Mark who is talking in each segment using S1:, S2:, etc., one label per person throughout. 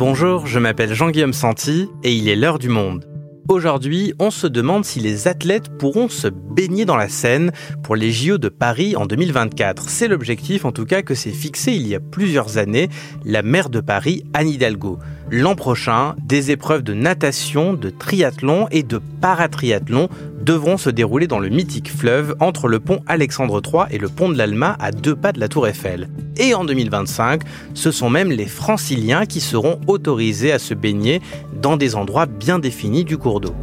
S1: Bonjour, je m'appelle Jean-Guillaume Santi et il est l'heure du monde. Aujourd'hui, on se demande si les athlètes pourront se baigner dans la Seine pour les JO de Paris en 2024. C'est l'objectif en tout cas que s'est fixé il y a plusieurs années la maire de Paris, Anne Hidalgo. L'an prochain, des épreuves de natation, de triathlon et de paratriathlon devront se dérouler dans le mythique fleuve entre le pont Alexandre III et le pont de l'Alma à deux pas de la Tour Eiffel. Et en 2025, ce sont même les franciliens qui seront autorisés à se baigner dans des endroits bien définis du cours d'eau.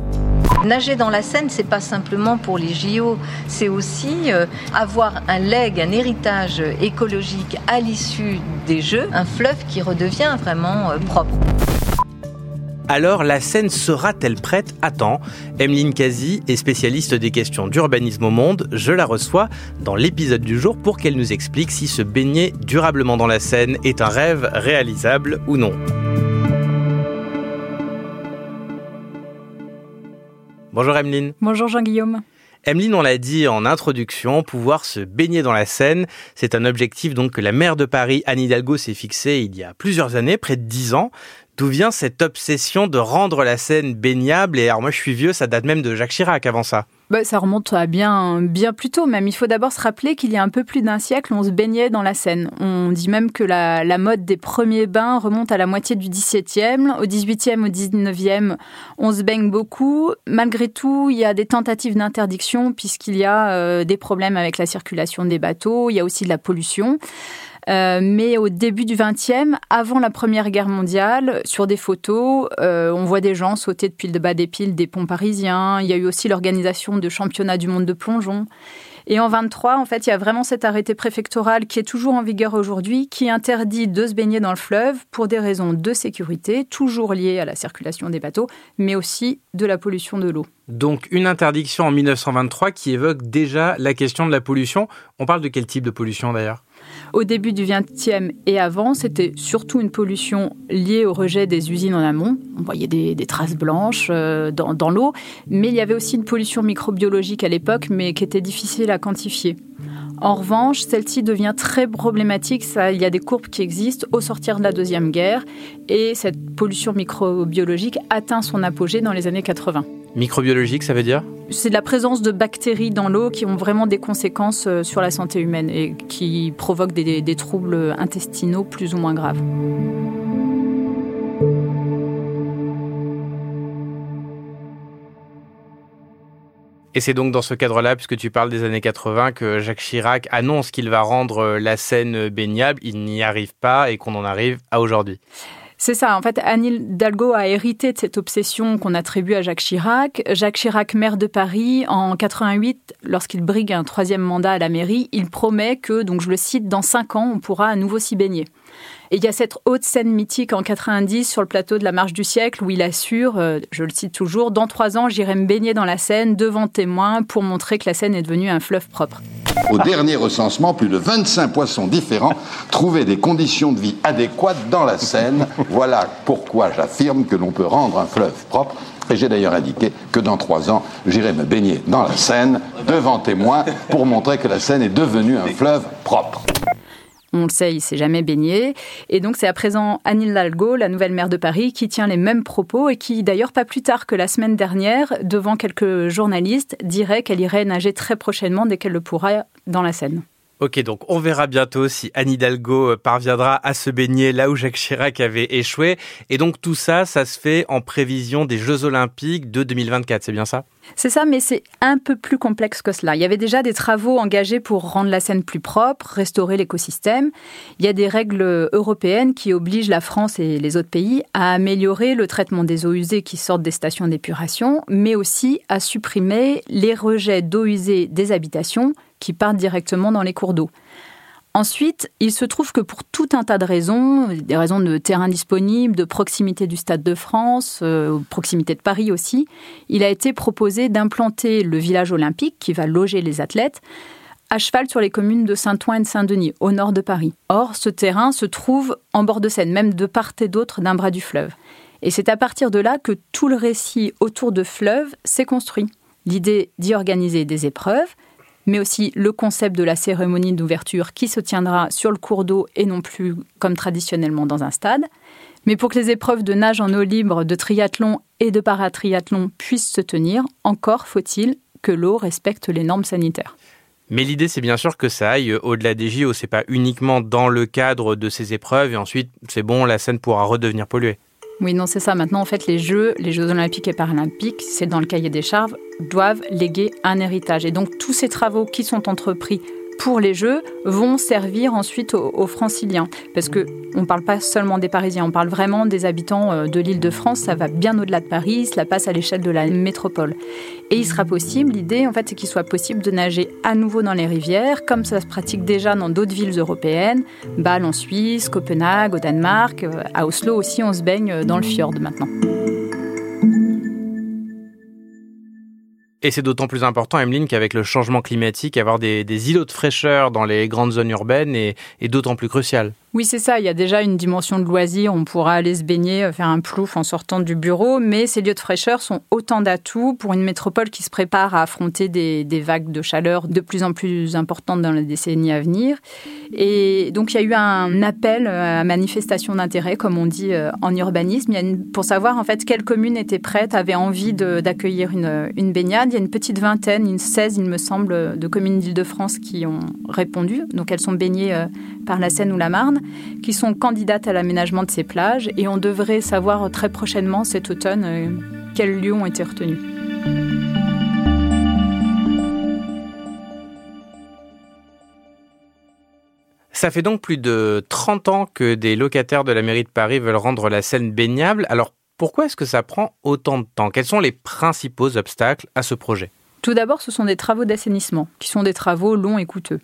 S2: Nager dans la Seine, c'est pas simplement pour les JO, c'est aussi euh, avoir un leg, un héritage écologique à l'issue des Jeux, un fleuve qui redevient vraiment euh, propre.
S1: Alors la Seine sera-t-elle prête? À temps Emeline Kazi est spécialiste des questions d'urbanisme au monde. Je la reçois dans l'épisode du jour pour qu'elle nous explique si se baigner durablement dans la Seine est un rêve réalisable ou non. Bonjour Emeline.
S3: Bonjour Jean-Guillaume.
S1: Emeline, on l'a dit en introduction, pouvoir se baigner dans la Seine, c'est un objectif donc que la maire de Paris, Anne Hidalgo, s'est fixé il y a plusieurs années, près de dix ans. D'où vient cette obsession de rendre la Seine baignable? Et alors moi je suis vieux, ça date même de Jacques Chirac avant ça.
S3: Bah, ça remonte à bien, bien plus tôt même. Il faut d'abord se rappeler qu'il y a un peu plus d'un siècle, on se baignait dans la Seine. On dit même que la, la mode des premiers bains remonte à la moitié du XVIIe. Au XVIIIe, au XIXe, on se baigne beaucoup. Malgré tout, il y a des tentatives d'interdiction puisqu'il y a euh, des problèmes avec la circulation des bateaux. Il y a aussi de la pollution. Euh, mais au début du XXe, avant la Première Guerre mondiale, sur des photos, euh, on voit des gens sauter depuis le bas des piles des ponts parisiens. Il y a eu aussi l'organisation de championnats du monde de plongeon. Et en 23, en fait, il y a vraiment cet arrêté préfectoral qui est toujours en vigueur aujourd'hui, qui interdit de se baigner dans le fleuve pour des raisons de sécurité, toujours liées à la circulation des bateaux, mais aussi de la pollution de l'eau.
S1: Donc une interdiction en 1923 qui évoque déjà la question de la pollution. On parle de quel type de pollution d'ailleurs?
S3: Au début du XXe et avant, c'était surtout une pollution liée au rejet des usines en amont. On voyait des, traces blanches euh, dans, l'eau, mais il y avait aussi une pollution microbiologique à l'époque, mais qui était difficile à quantifier. En revanche, celle-ci devient très problématique. Il y a des courbes qui existent au sortir de la Deuxième Guerre et cette pollution microbiologique atteint son apogée dans les années 80.
S1: Microbiologique, ça veut dire?
S3: C'est la présence de bactéries dans l'eau qui ont vraiment des conséquences euh, sur la santé humaine et qui provoquent des, troubles intestinaux plus ou moins graves.
S1: Et c'est donc dans ce cadre-là, puisque tu parles des années 80, que Jacques Chirac annonce qu'il va rendre euh, la Seine baignable. Il n'y arrive pas et qu'on en arrive à aujourd'hui.
S3: C'est ça. En fait, Anne Hidalgo a hérité de cette obsession qu'on attribue à Jacques Chirac. Jacques Chirac, maire de Paris, en 88, lorsqu'il brigue un troisième mandat à la mairie, il promet que, donc je le cite, dans cinq ans, on pourra à nouveau s'y baigner. Et il y a cette haute scène mythique en 90 sur le plateau de la Marche du siècle où il assure, euh, je le cite toujours, dans trois ans, j'irai me baigner dans la Seine devant témoins pour montrer que la Seine est devenue un fleuve propre.
S4: Au dernier recensement, plus de 25 poissons différents trouvaient des conditions de vie adéquates dans la Seine. Voilà pourquoi j'affirme que l'on peut rendre un fleuve propre. Et j'ai d'ailleurs indiqué que dans trois ans, j'irai me baigner dans la Seine devant témoins pour montrer que la Seine est devenue un fleuve propre.
S3: On le sait, il s'est jamais baigné. Et donc, c'est à présent Anne Hidalgo, la nouvelle maire de Paris, qui tient les mêmes propos et qui, d'ailleurs, pas plus tard que la semaine dernière, devant quelques journalistes, dirait qu'elle irait nager très prochainement dès qu'elle le pourra dans la Seine.
S1: Ok, donc on verra bientôt si Anne Hidalgo euh, parviendra à se baigner là où Jacques Chirac avait échoué. Et donc tout ça, ça se fait en prévision des Jeux Olympiques de 2024, c'est bien ça?
S3: C'est ça, mais c'est un peu plus complexe que cela. Il y avait déjà des travaux engagés pour rendre la Seine plus propre, restaurer l'écosystème. Il y a des règles européennes qui obligent la France et les autres pays à améliorer le traitement des eaux usées qui sortent des stations d'épuration, mais aussi à supprimer les rejets d'eau usée des habitations qui partent directement dans les cours d'eau. Ensuite, il se trouve que pour tout un tas de raisons, des raisons de terrain disponible, de proximité du Stade de France, euh, proximité de Paris aussi, il a été proposé d'implanter le village olympique qui va loger les athlètes à cheval sur les communes de Saint-Ouen et de Saint-Denis, au nord de Paris. Or, ce terrain se trouve en bord de Seine, même de part et d'autre d'un bras du fleuve. Et c'est à partir de là que tout le récit autour de fleuve s'est construit. L'idée d'y organiser des épreuves, mais aussi le concept de la cérémonie d'ouverture qui se tiendra sur le cours d'eau et non plus comme traditionnellement dans un stade, Mais pour que les épreuves de nage en eau libre, de triathlon et de paratriathlon puissent se tenir, encore faut-il que l'eau respecte les normes sanitaires.
S1: Mais l'idée, c'est bien sûr que ça aille au-delà des JO. C'est pas uniquement dans le cadre de ces épreuves et ensuite, c'est bon, la Seine pourra redevenir polluée.
S3: Oui, non, c'est ça. Maintenant, en fait, les Jeux, les Jeux olympiques et paralympiques, c'est dans le cahier des charges, doivent léguer un héritage. Et donc, tous ces travaux qui sont entrepris pour les Jeux vont servir ensuite aux, franciliens. Parce que on ne parle pas seulement des Parisiens, on parle vraiment des habitants euh, de l'île de France. Ça va bien au-delà de Paris, cela passe à l'échelle de la métropole. Et il sera possible, l'idée en fait, c'est qu'il soit possible de nager à nouveau dans les rivières, comme ça se pratique déjà dans d'autres villes européennes, Bâle en Suisse, Copenhague au Danemark, euh, à Oslo aussi, on se baigne euh, dans le fjord maintenant.
S1: Et c'est d'autant plus important, Emeline, qu'avec le changement climatique, avoir des, îlots de fraîcheur dans les grandes zones urbaines est d'autant plus crucial.
S3: Oui, c'est ça. Il y a déjà une dimension de loisir. On pourra aller se baigner, euh, faire un plouf en sortant du bureau. Mais ces lieux de fraîcheur sont autant d'atouts pour une métropole qui se prépare à affronter des, vagues de chaleur de plus en plus importantes dans les décennies à venir. Et donc, il y a eu un appel euh, à manifestation d'intérêt, comme on dit euh, en urbanisme, pour savoir en fait quelles communes étaient prêtes, avaient envie d'accueillir une, une baignade. Il y a une petite vingtaine, une 16, il me semble, de communes d'Île-de-France qui ont répondu. Donc, elles sont baignées par la Seine ou la Marne qui sont candidates à l'aménagement de ces plages et on devrait savoir très prochainement cet automne euh, quels lieux ont été retenus.
S1: Ça fait donc plus de 30 ans que des locataires de la mairie de Paris veulent rendre la Seine baignable. Alors pourquoi est-ce que ça prend autant de temps? Quels sont les principaux obstacles à ce projet?
S3: Tout d'abord, ce sont des travaux d'assainissement, qui sont des travaux longs et coûteux.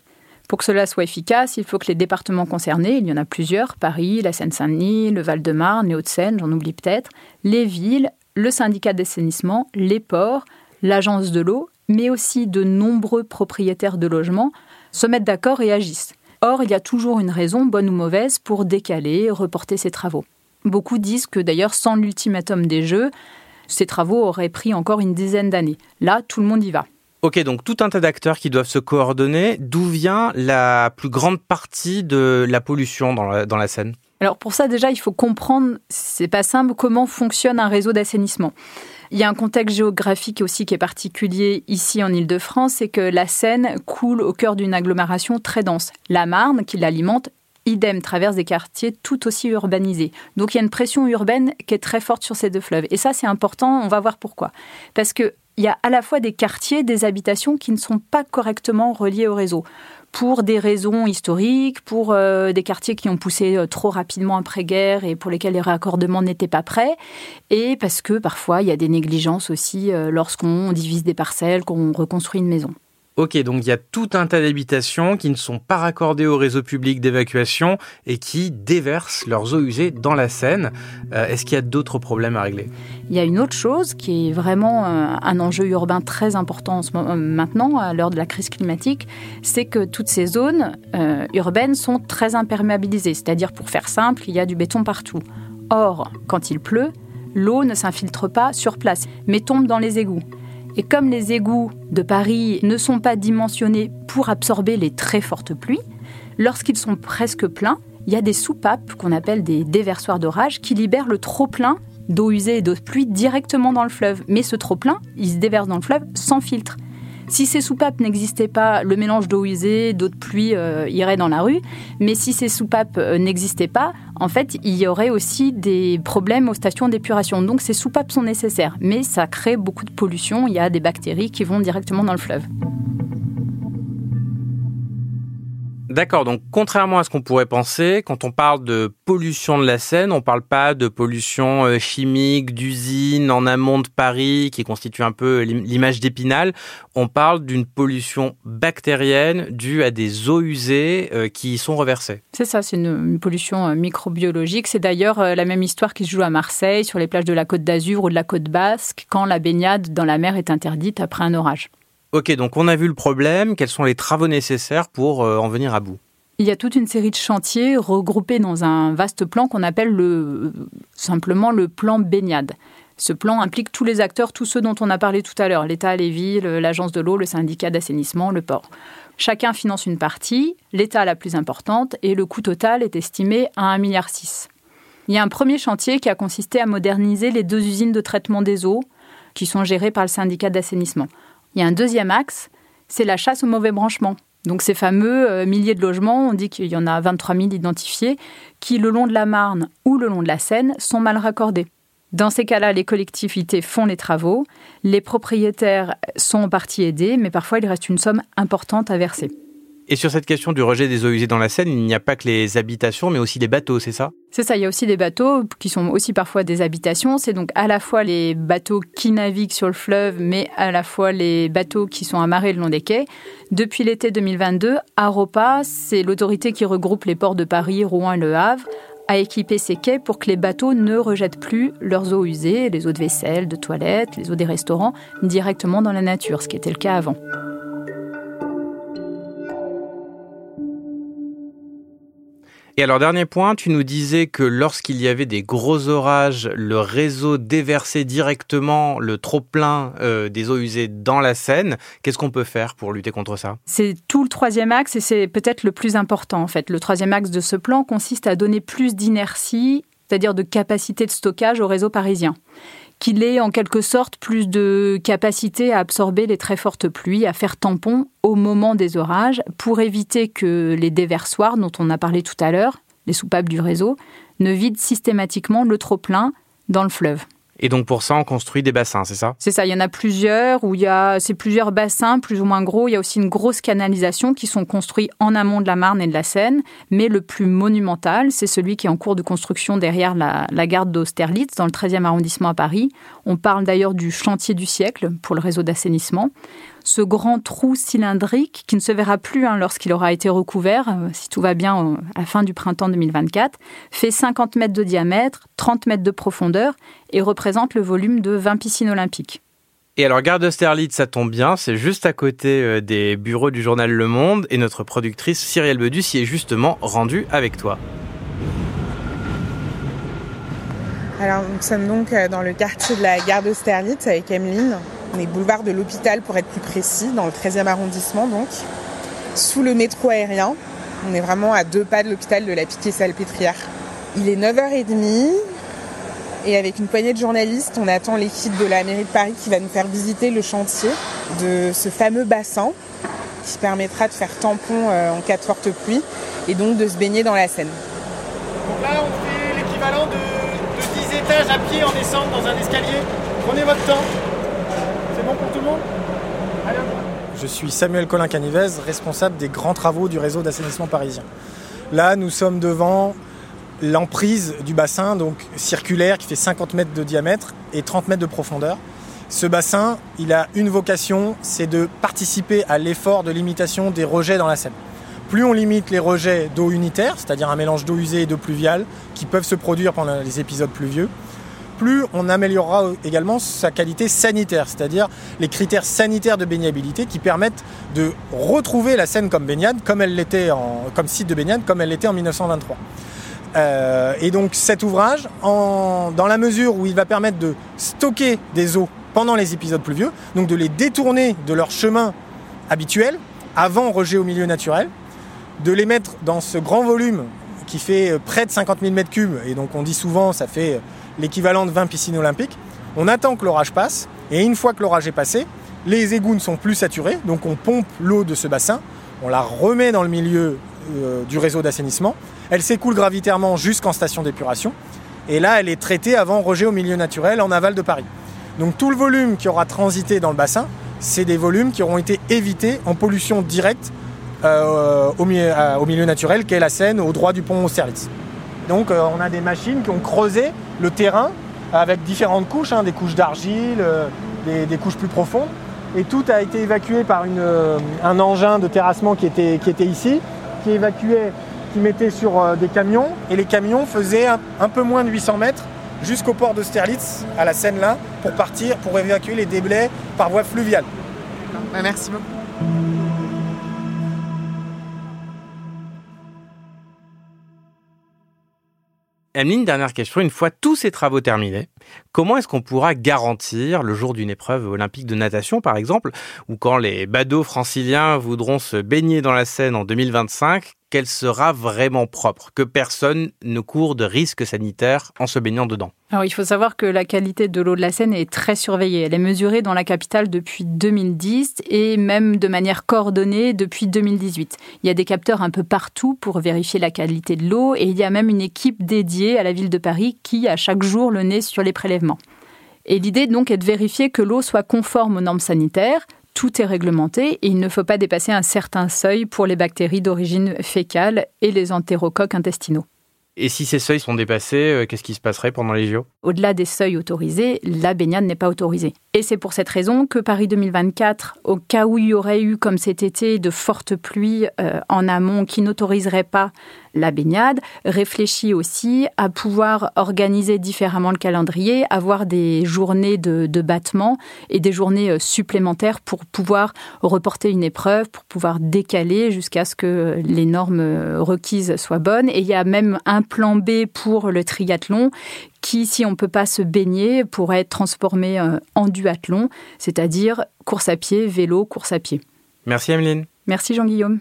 S3: Pour que cela soit efficace, il faut que les départements concernés, il y en a plusieurs, Paris, la Seine-Saint-Denis, le Val-de-Marne, les Hauts-de-Seine, j'en oublie peut-être, les villes, le syndicat d'assainissement, les ports, l'agence de l'eau, mais aussi de nombreux propriétaires de logements, se mettent d'accord et agissent. Or, il y a toujours une raison, bonne ou mauvaise, pour décaler, reporter ces travaux. Beaucoup disent que d'ailleurs, sans l'ultimatum des Jeux, ces travaux auraient pris encore une dizaine d'années. Là, tout le monde y va.
S1: Ok, donc tout un tas d'acteurs qui doivent se coordonner. D'où vient la plus grande partie de la pollution dans la, Seine
S3: alors pour ça déjà, il faut comprendre, c'est pas simple, comment fonctionne un réseau d'assainissement. Il y a un contexte géographique aussi qui est particulier ici en Ile-de-France, c'est que la Seine coule au cœur d'une agglomération très dense. La Marne, qui l'alimente, idem, traverse des quartiers tout aussi urbanisés. Donc il y a une pression urbaine qui est très forte sur ces deux fleuves. Et ça, c'est important, on va voir pourquoi. Parce que il y a à la fois des quartiers, des habitations qui ne sont pas correctement reliés au réseau. Pour des raisons historiques, pour euh, des quartiers qui ont poussé euh, trop rapidement après-guerre et pour lesquels les raccordements n'étaient pas prêts, et parce que parfois il y a des négligences aussi euh, lorsqu'on divise des parcelles, qu'on reconstruit une maison.
S1: Ok, donc il y a tout un tas d'habitations qui ne sont pas raccordées au réseau public d'évacuation et qui déversent leurs eaux usées dans la Seine. Euh, est-ce qu'il y a d'autres problèmes à régler?
S3: Il y a une autre chose qui est vraiment euh, un enjeu urbain très important en ce moment, euh, maintenant, à l'heure de la crise climatique, c'est que toutes ces zones urbaines sont très imperméabilisées. C'est-à-dire, pour faire simple, il y a du béton partout. Or, quand il pleut, l'eau ne s'infiltre pas sur place, mais tombe dans les égouts. Et comme les égouts de Paris ne sont pas dimensionnés pour absorber les très fortes pluies, lorsqu'ils sont presque pleins, il y a des soupapes qu'on appelle des déversoirs d'orage qui libèrent le trop-plein d'eau usée et d'eau de pluie directement dans le fleuve. Mais ce trop-plein, il se déverse dans le fleuve sans filtre. Si ces soupapes n'existaient pas, le mélange d'eau usée, d'eau de pluie euh, irait dans la rue. Mais si ces soupapes euh, n'existaient pas, en fait, il y aurait aussi des problèmes aux stations d'épuration. Donc ces soupapes sont nécessaires. Mais ça crée beaucoup de pollution. Il y a des bactéries qui vont directement dans le fleuve.
S1: D'accord, donc contrairement à ce qu'on pourrait penser, quand on parle de pollution de la Seine, on ne parle pas de pollution euh, chimique d'usines en amont de Paris qui constitue un peu l'image d'Épinal, on parle d'une pollution bactérienne due à des eaux usées euh, qui y sont reversées.
S3: C'est ça, c'est une, pollution euh, microbiologique. C'est d'ailleurs la même histoire qui se joue à Marseille, sur les plages de la Côte d'Azur ou de la Côte Basque, quand la baignade dans la mer est interdite après un orage.
S1: Ok, donc on a vu le problème. Quels sont les travaux nécessaires pour euh, en venir à bout?
S3: Il y a toute une série de chantiers regroupés dans un vaste plan qu'on appelle le, simplement le plan baignade. Ce plan implique tous les acteurs, tous ceux dont on a parlé tout à l'heure, l'État, les villes, l'agence de l'eau, le syndicat d'assainissement, le port. Chacun finance une partie, l'État la plus importante, et le coût total est estimé à 1,6 milliard. Il y a un premier chantier qui a consisté à moderniser les deux usines de traitement des eaux qui sont gérées par le syndicat d'assainissement. Il y a un deuxième axe, c'est la chasse aux mauvais branchements. Donc ces fameux euh, milliers de logements, on dit qu'il y en a 23 000 identifiés, qui le long de la Marne ou le long de la Seine sont mal raccordés. Dans ces cas-là, les collectivités font les travaux, les propriétaires sont en partie aidés, mais parfois il reste une somme importante à verser.
S1: Et sur cette question du rejet des eaux usées dans la Seine, il n'y a pas que les habitations, mais aussi les bateaux, c'est ça?
S3: C'est ça, il y a aussi des bateaux qui sont aussi parfois des habitations. C'est donc à la fois les bateaux qui naviguent sur le fleuve, mais à la fois les bateaux qui sont amarrés le long des quais. Depuis l'été 2022, Aropa, c'est l'autorité qui regroupe les ports de Paris, Rouen et Le Havre, a équipé ces quais pour que les bateaux ne rejettent plus leurs eaux usées, les eaux de vaisselle, de toilette, les eaux des restaurants, directement dans la nature, ce qui était le cas avant.
S1: Et alors, dernier point, tu nous disais que lorsqu'il y avait des gros orages, le réseau déversait directement le trop-plein euh, des eaux usées dans la Seine. Qu'est-ce qu'on peut faire pour lutter contre ça?
S3: C'est tout le troisième axe et c'est peut-être le plus important en fait. Le troisième axe de ce plan consiste à donner plus d'inertie, c'est-à-dire de capacité de stockage au réseau parisien qu'il ait en quelque sorte plus de capacité à absorber les très fortes pluies, à faire tampon au moment des orages, pour éviter que les déversoirs dont on a parlé tout à l'heure, les soupapes du réseau, ne vident systématiquement le trop-plein dans le fleuve.
S1: Et donc pour ça, on construit des bassins, c'est ça?
S3: C'est ça, il y en a plusieurs, où il y a c'est plusieurs bassins plus ou moins gros. Il y a aussi une grosse canalisation qui sont construits en amont de la Marne et de la Seine. Mais le plus monumental, c'est celui qui est en cours de construction derrière la, la gare d'Austerlitz, dans le 13e arrondissement à Paris. On parle d'ailleurs du chantier du siècle pour le réseau d'assainissement ce grand trou cylindrique qui ne se verra plus hein, lorsqu'il aura été recouvert, euh, si tout va bien euh, à la fin du printemps 2024, fait 50 mètres de diamètre, 30 mètres de profondeur et représente le volume de 20 piscines olympiques.
S1: Et alors, Gare d'Austerlitz, ça tombe bien, c'est juste à côté euh, des bureaux du journal Le Monde et notre productrice Cyrielle Bedus y est justement rendue avec toi.
S5: Alors, nous sommes donc dans le quartier de la Gare d'Austerlitz avec Emeline. On est boulevard de l'hôpital pour être plus précis, dans le 13e arrondissement donc, sous le métro aérien. On est vraiment à deux pas de l'hôpital de la Piquet-Salpêtrière. Il est 9h30 et avec une poignée de journalistes, on attend l'équipe de la mairie de Paris qui va nous faire visiter le chantier de ce fameux bassin qui permettra de faire tampon euh, en cas de forte pluie et donc de se baigner dans la Seine.
S6: Donc là, on fait l'équivalent de, de 10 étages à pied en descente dans un escalier. Prenez votre temps tout le monde
S7: Je suis Samuel Colin Canivez, responsable des grands travaux du réseau d'assainissement parisien. Là, nous sommes devant l'emprise du bassin, donc circulaire, qui fait 50 mètres de diamètre et 30 mètres de profondeur. Ce bassin, il a une vocation, c'est de participer à l'effort de limitation des rejets dans la Seine. Plus on limite les rejets d'eau unitaire, c'est-à-dire un mélange d'eau usée et d'eau pluviale, qui peuvent se produire pendant les épisodes pluvieux, plus on améliorera également sa qualité sanitaire, c'est-à-dire les critères sanitaires de baignabilité qui permettent de retrouver la Seine comme baignade, comme elle l'était comme site de baignade, comme elle l'était en 1923. Euh, et donc cet ouvrage, dans la mesure où il va permettre de stocker des eaux pendant les épisodes pluvieux, donc de les détourner de leur chemin habituel, avant rejet au milieu naturel, de les mettre dans ce grand volume qui fait près de 50 000 m3, et donc on dit souvent ça fait l'équivalent de 20 piscines olympiques. On attend que l'orage passe, et une fois que l'orage est passé, les égouts ne sont plus saturés, donc on pompe l'eau de ce bassin, on la remet dans le milieu euh, du réseau d'assainissement, elle s'écoule gravitairement jusqu'en station d'épuration, et là elle est traitée avant rejet au milieu naturel en aval de Paris. Donc tout le volume qui aura transité dans le bassin, c'est des volumes qui auront été évités en pollution directe euh, au, milieu, euh, au, milieu, naturel qu'est la Seine au droit du pont Austerlitz. Donc on a des machines qui ont creusé le terrain avec différentes couches, hein, des couches d'argile, euh, des, couches plus profondes. Et tout a été évacué par euh, un engin de terrassement qui était, ici, qui évacuait, qui mettait sur euh, des camions. Et les camions faisaient un, peu moins de 800 mètres jusqu'au port de Sterlitz, à la Seine là, pour partir, pour évacuer les déblais par voie fluviale.
S5: Bah, merci beaucoup.
S1: Emeline, dernière question. Une fois tous ces travaux terminés, comment est-ce qu'on pourra garantir, le jour d'une épreuve olympique de natation par exemple, ou quand les badauds franciliens voudront se baigner dans la Seine en 2025, qu'elle sera vraiment propre, que personne ne court de risques sanitaires en se baignant dedans
S3: il faut savoir que la qualité de l'eau de la Seine est très surveillée. Elle est mesurée dans la capitale depuis 2010 et même de manière coordonnée depuis 2018. Il y a des capteurs un peu partout pour vérifier la qualité de l'eau et il y a même une équipe dédiée à la ville de Paris qui a chaque jour le nez sur les prélèvements. Et l'idée donc est de vérifier que l'eau soit conforme aux normes sanitaires. Tout est réglementé et il ne faut pas dépasser un certain seuil pour les bactéries d'origine fécale et les entérocoques intestinaux.
S1: Et si ces seuils sont dépassés, euh, qu'est-ce qui se passerait pendant les JO
S3: Au-delà des seuils autorisés, la baignade n'est pas autorisée. Et c'est pour cette raison que Paris 2024, au cas où il y aurait eu, comme cet été, de fortes pluies euh, en amont qui n'autoriseraient pas la baignade, réfléchit aussi à pouvoir organiser différemment le calendrier, avoir des journées de, de battement et des journées euh, supplémentaires pour pouvoir reporter une épreuve, pour pouvoir décaler jusqu'à ce que les normes euh, requises soient bonnes. Et il y a même un plan B pour le triathlon qui, si on ne peut pas se baigner, pourrait être transformé euh, en duathlon, c'est-à-dire course à pied, vélo, course à pied.
S1: Merci Emeline.
S3: Merci Jean-Guillaume.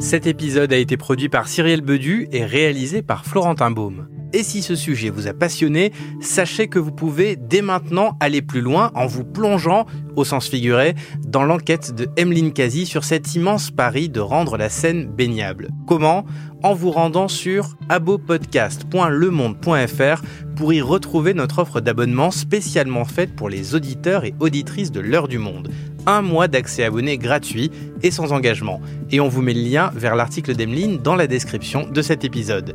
S1: Cet épisode a été produit par Cyrielle Bedu et réalisé par Florentin Baume. Et si ce sujet vous a passionné, sachez que vous pouvez dès maintenant aller plus loin en vous plongeant, au sens figuré, dans l'enquête de Emeline Kazi sur cet immense pari de rendre la scène baignable. Comment? En vous rendant sur abopodcast.lemonde.fr pour y retrouver notre offre d'abonnement spécialement faite pour les auditeurs et auditrices de l'heure du monde un mois d'accès abonné gratuit et sans engagement. Et on vous met le lien vers l'article d'Emeline dans la description de cet épisode.